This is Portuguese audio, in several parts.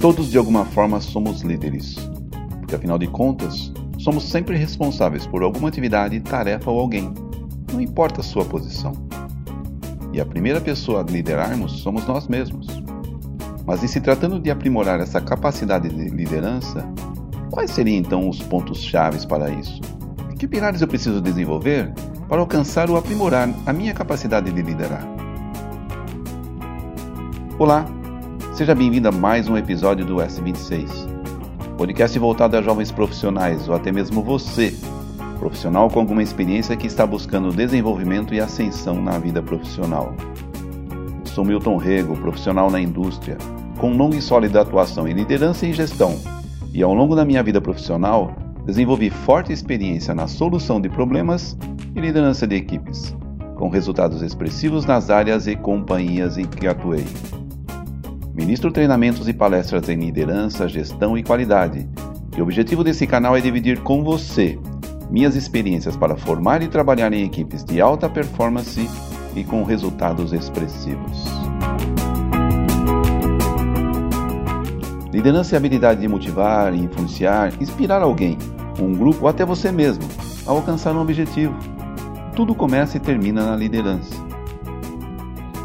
Todos de alguma forma somos líderes, porque afinal de contas, somos sempre responsáveis por alguma atividade, tarefa ou alguém, não importa a sua posição. E a primeira pessoa a liderarmos somos nós mesmos. Mas em se tratando de aprimorar essa capacidade de liderança, quais seriam então os pontos chaves para isso? Que pilares eu preciso desenvolver para alcançar ou aprimorar a minha capacidade de liderar? Olá, seja bem-vindo a mais um episódio do S26, podcast voltado a jovens profissionais ou até mesmo você, profissional com alguma experiência que está buscando desenvolvimento e ascensão na vida profissional. Sou Milton Rego, profissional na indústria, com longa e sólida atuação em liderança e gestão, e ao longo da minha vida profissional, desenvolvi forte experiência na solução de problemas e liderança de equipes, com resultados expressivos nas áreas e companhias em que atuei. Ministro treinamentos e palestras em liderança, gestão e qualidade, e o objetivo desse canal é dividir com você minhas experiências para formar e trabalhar em equipes de alta performance e com resultados expressivos. Liderança é a habilidade de motivar, influenciar, inspirar alguém, um grupo ou até você mesmo a alcançar um objetivo. Tudo começa e termina na liderança.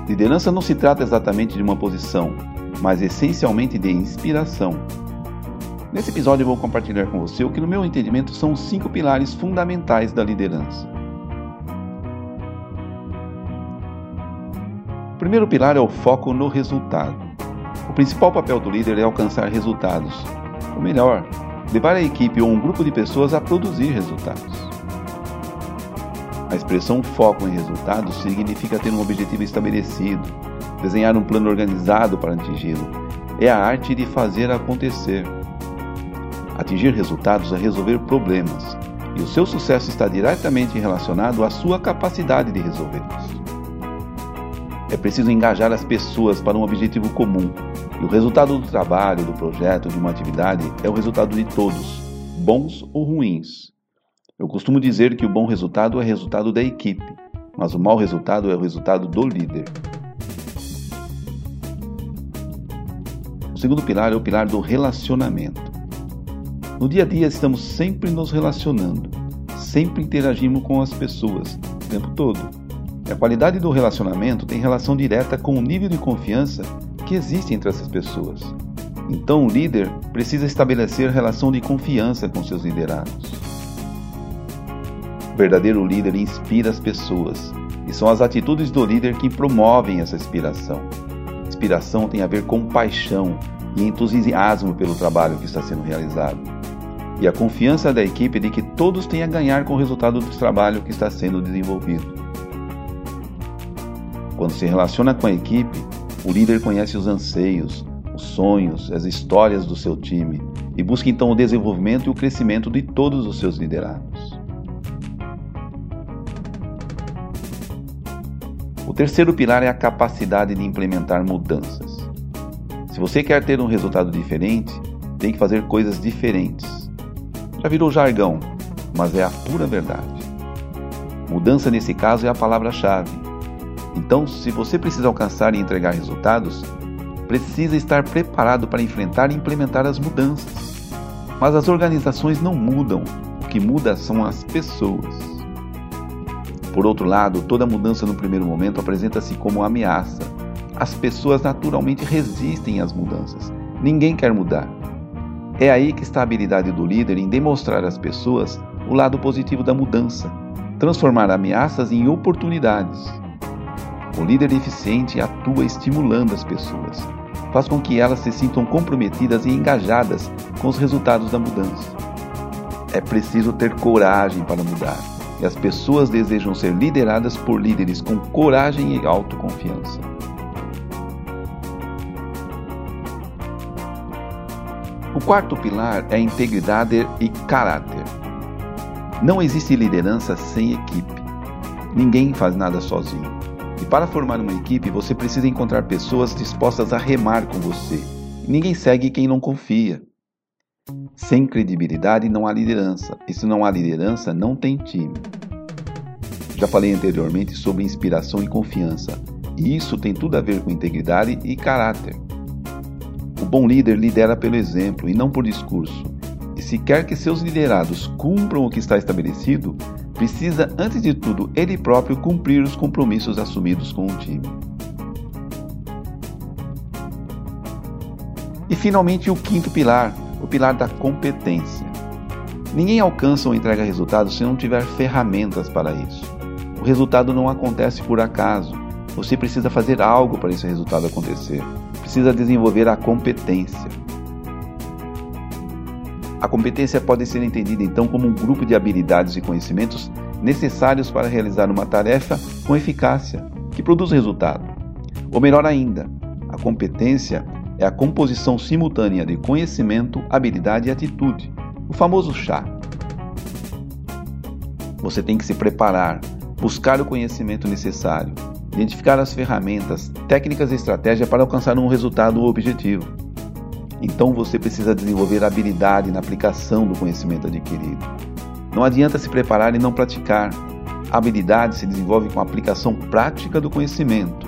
Liderança não se trata exatamente de uma posição, mas essencialmente de inspiração. Nesse episódio eu vou compartilhar com você o que, no meu entendimento, são os cinco pilares fundamentais da liderança. O primeiro pilar é o foco no resultado. O principal papel do líder é alcançar resultados, ou melhor, levar a equipe ou um grupo de pessoas a produzir resultados. A expressão foco em resultados significa ter um objetivo estabelecido, desenhar um plano organizado para atingi-lo. É a arte de fazer acontecer. Atingir resultados é resolver problemas, e o seu sucesso está diretamente relacionado à sua capacidade de resolvê-los. É preciso engajar as pessoas para um objetivo comum, e o resultado do trabalho, do projeto, de uma atividade é o resultado de todos, bons ou ruins. Eu costumo dizer que o bom resultado é resultado da equipe, mas o mau resultado é o resultado do líder. O segundo pilar é o pilar do relacionamento. No dia a dia estamos sempre nos relacionando, sempre interagimos com as pessoas, o tempo todo. A qualidade do relacionamento tem relação direta com o nível de confiança que existe entre essas pessoas. Então, o líder precisa estabelecer relação de confiança com seus liderados. O verdadeiro líder inspira as pessoas, e são as atitudes do líder que promovem essa inspiração. Inspiração tem a ver com paixão e entusiasmo pelo trabalho que está sendo realizado. E a confiança da equipe de que todos têm a ganhar com o resultado do trabalho que está sendo desenvolvido. Quando se relaciona com a equipe, o líder conhece os anseios, os sonhos, as histórias do seu time e busca então o desenvolvimento e o crescimento de todos os seus liderados. O terceiro pilar é a capacidade de implementar mudanças. Se você quer ter um resultado diferente, tem que fazer coisas diferentes. Já virou jargão, mas é a pura verdade. Mudança nesse caso é a palavra-chave. Então, se você precisa alcançar e entregar resultados, precisa estar preparado para enfrentar e implementar as mudanças. Mas as organizações não mudam, o que muda são as pessoas. Por outro lado, toda mudança no primeiro momento apresenta-se como ameaça. As pessoas naturalmente resistem às mudanças. Ninguém quer mudar. É aí que está a habilidade do líder em demonstrar às pessoas o lado positivo da mudança, transformar ameaças em oportunidades. O líder eficiente atua estimulando as pessoas, faz com que elas se sintam comprometidas e engajadas com os resultados da mudança. É preciso ter coragem para mudar, e as pessoas desejam ser lideradas por líderes com coragem e autoconfiança. O quarto pilar é integridade e caráter. Não existe liderança sem equipe. Ninguém faz nada sozinho. Para formar uma equipe, você precisa encontrar pessoas dispostas a remar com você. Ninguém segue quem não confia. Sem credibilidade não há liderança, e se não há liderança, não tem time. Já falei anteriormente sobre inspiração e confiança, e isso tem tudo a ver com integridade e caráter. O bom líder lidera pelo exemplo e não por discurso. E se quer que seus liderados cumpram o que está estabelecido, precisa, antes de tudo, ele próprio cumprir os compromissos assumidos com o time. E finalmente o quinto pilar, o pilar da competência. Ninguém alcança ou entrega resultados se não tiver ferramentas para isso. O resultado não acontece por acaso. Você precisa fazer algo para esse resultado acontecer. Precisa desenvolver a competência. A competência pode ser entendida então como um grupo de habilidades e conhecimentos necessários para realizar uma tarefa com eficácia, que produz resultado. Ou melhor ainda, a competência é a composição simultânea de conhecimento, habilidade e atitude, o famoso chá. Você tem que se preparar, buscar o conhecimento necessário, identificar as ferramentas, técnicas e estratégias para alcançar um resultado ou objetivo. Então você precisa desenvolver habilidade na aplicação do conhecimento adquirido. Não adianta se preparar e não praticar. A habilidade se desenvolve com a aplicação prática do conhecimento.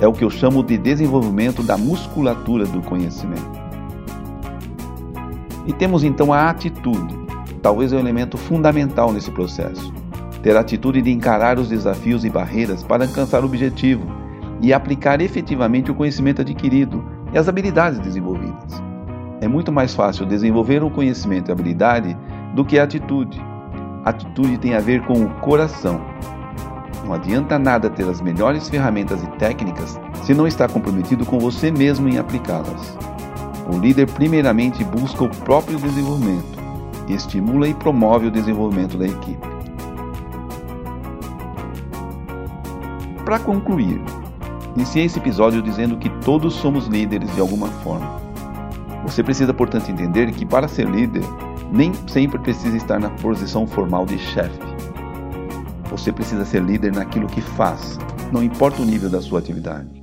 É o que eu chamo de desenvolvimento da musculatura do conhecimento. E temos então a atitude, talvez é o elemento fundamental nesse processo. Ter a atitude de encarar os desafios e barreiras para alcançar o objetivo e aplicar efetivamente o conhecimento adquirido e as habilidades desenvolvidas. É muito mais fácil desenvolver um conhecimento e habilidade do que a atitude. A atitude tem a ver com o coração. Não adianta nada ter as melhores ferramentas e técnicas se não está comprometido com você mesmo em aplicá-las. O líder, primeiramente, busca o próprio desenvolvimento, estimula e promove o desenvolvimento da equipe. Para concluir, iniciei esse episódio dizendo que todos somos líderes de alguma forma. Você precisa, portanto, entender que para ser líder, nem sempre precisa estar na posição formal de chefe. Você precisa ser líder naquilo que faz, não importa o nível da sua atividade.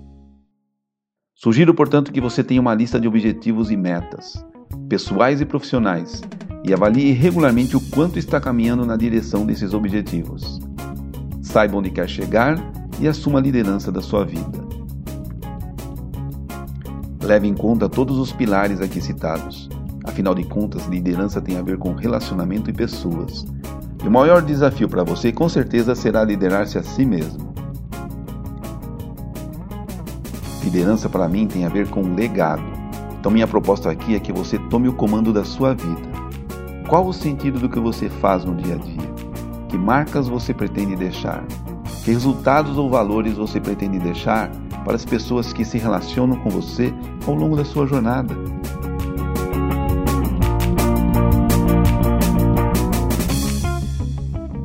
Sugiro, portanto, que você tenha uma lista de objetivos e metas, pessoais e profissionais, e avalie regularmente o quanto está caminhando na direção desses objetivos. Saiba onde quer chegar e assuma a liderança da sua vida. Leve em conta todos os pilares aqui citados. Afinal de contas, liderança tem a ver com relacionamento e pessoas. E o maior desafio para você, com certeza, será liderar-se a si mesmo. Liderança para mim tem a ver com legado. Então minha proposta aqui é que você tome o comando da sua vida. Qual o sentido do que você faz no dia a dia? Que marcas você pretende deixar? Que resultados ou valores você pretende deixar para as pessoas que se relacionam com você ao longo da sua jornada?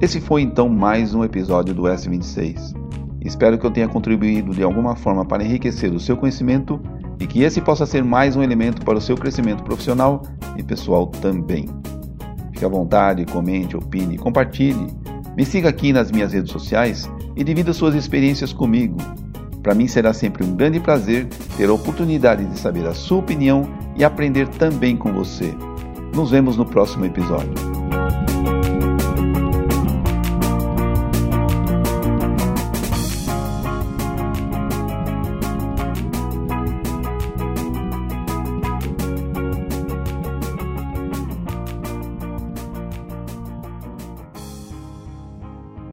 Esse foi então mais um episódio do S26. Espero que eu tenha contribuído de alguma forma para enriquecer o seu conhecimento e que esse possa ser mais um elemento para o seu crescimento profissional e pessoal também. Fique à vontade, comente, opine, compartilhe. Me siga aqui nas minhas redes sociais e divida suas experiências comigo. Para mim será sempre um grande prazer ter a oportunidade de saber a sua opinião e aprender também com você. Nos vemos no próximo episódio.